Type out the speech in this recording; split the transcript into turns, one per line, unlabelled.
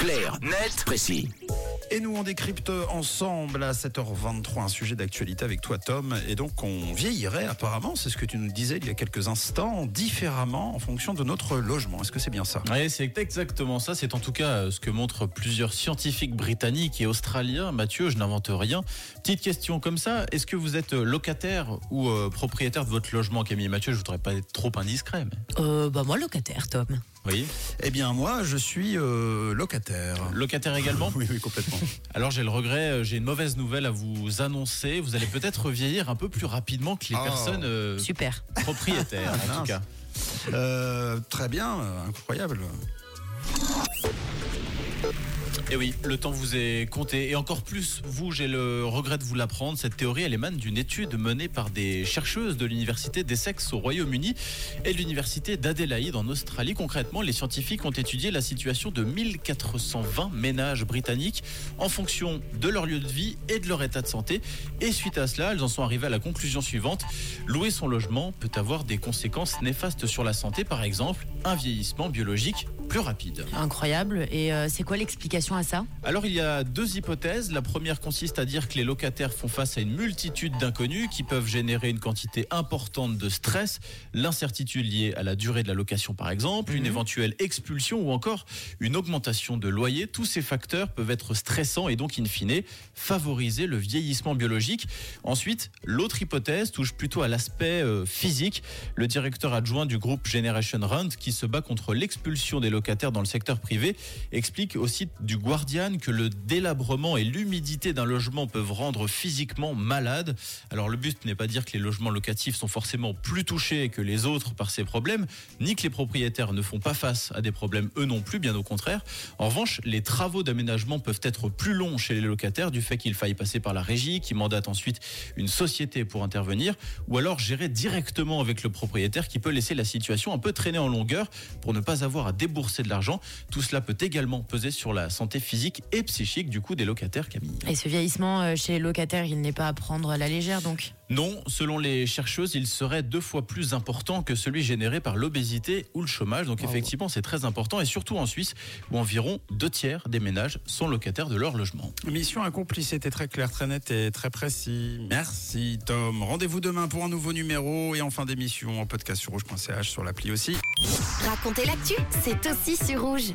Clair, net, précis.
Et nous, on décrypte ensemble à 7h23 un sujet d'actualité avec toi, Tom. Et donc, on vieillirait apparemment, c'est ce que tu nous disais il y a quelques instants, différemment en fonction de notre logement. Est-ce que c'est bien ça?
Oui, c'est exactement ça. C'est en tout cas euh, ce que montrent plusieurs scientifiques britanniques et australiens. Mathieu, je n'invente rien. Petite question comme ça, est-ce que vous êtes locataire ou euh, propriétaire de votre logement, Camille Mathieu? Je voudrais pas être trop indiscret. Mais...
Euh, bah moi, locataire, Tom.
Oui.
Eh bien, moi, je suis euh, locataire.
Locataire également
Oui, oui, complètement.
Alors j'ai le regret, euh, j'ai une mauvaise nouvelle à vous annoncer. Vous allez peut-être vieillir un peu plus rapidement que les
Oh.
personnes euh,
Super.
propriétaires, en tout cas.
Euh, très bien, incroyable.
Et oui, le temps vous est compté. Et encore plus, vous, j'ai le regret de vous l'apprendre. Cette théorie, elle émane d'une étude menée par des chercheuses de l'université d'Essex au Royaume-Uni et l'université d'Adélaïde en Australie. Concrètement, les scientifiques ont étudié la situation de 1420 ménages britanniques en fonction de leur lieu de vie et de leur état de santé. Et suite à cela, elles en sont arrivées à la conclusion suivante. Louer son logement peut avoir des conséquences néfastes sur la santé. Par exemple, un vieillissement biologique plus rapide.
Incroyable. Et euh, c'est quoi l'explication à ça?
Alors il y a deux hypothèses. La première consiste à dire que les locataires font face à une multitude d'inconnus qui peuvent générer une quantité importante de stress, l'incertitude liée à la durée de la location par exemple, une éventuelle expulsion ou encore une augmentation de loyer. Tous ces facteurs peuvent être stressants et donc in fine favoriser le vieillissement biologique. Ensuite, l'autre hypothèse touche plutôt à l'aspect euh, physique. Le directeur adjoint du groupe Generation Rent qui se bat contre l'expulsion des locataires dans le secteur privé explique au site du Guardian que le délabrement et l'humidité d'un logement peuvent rendre physiquement malade. Alors le but n'est pas de dire que les logements locatifs sont forcément plus touchés que les autres par ces problèmes, ni que les propriétaires ne font pas face à des problèmes eux non plus, bien au contraire. En revanche, les travaux d'aménagement peuvent être plus longs chez les locataires du fait qu'il faille passer par la régie qui mandate ensuite une société pour intervenir ou alors gérer directement avec le propriétaire qui peut laisser la situation un peu traîner en longueur pour ne pas avoir à débourser de l'argent. Tout cela peut également peser sur la santé physique et psychique du coup des locataires Camille.
Et ce vieillissement euh, chez les locataires, il n'est pas à prendre à la légère donc
Non, selon les chercheuses, il serait deux fois plus important que celui généré par l'obésité ou le chômage. Donc effectivement, c'est très important et surtout en Suisse où environ deux tiers des ménages sont locataires de leur logement.
Mission accomplie, c'était très clair, très net et très précis. Merci Tom. Rendez-vous demain pour un nouveau numéro et en fin d'émission en podcast sur rouge.ch sur l'appli aussi.
Raconter l'actu, c'est aussi sur rouge.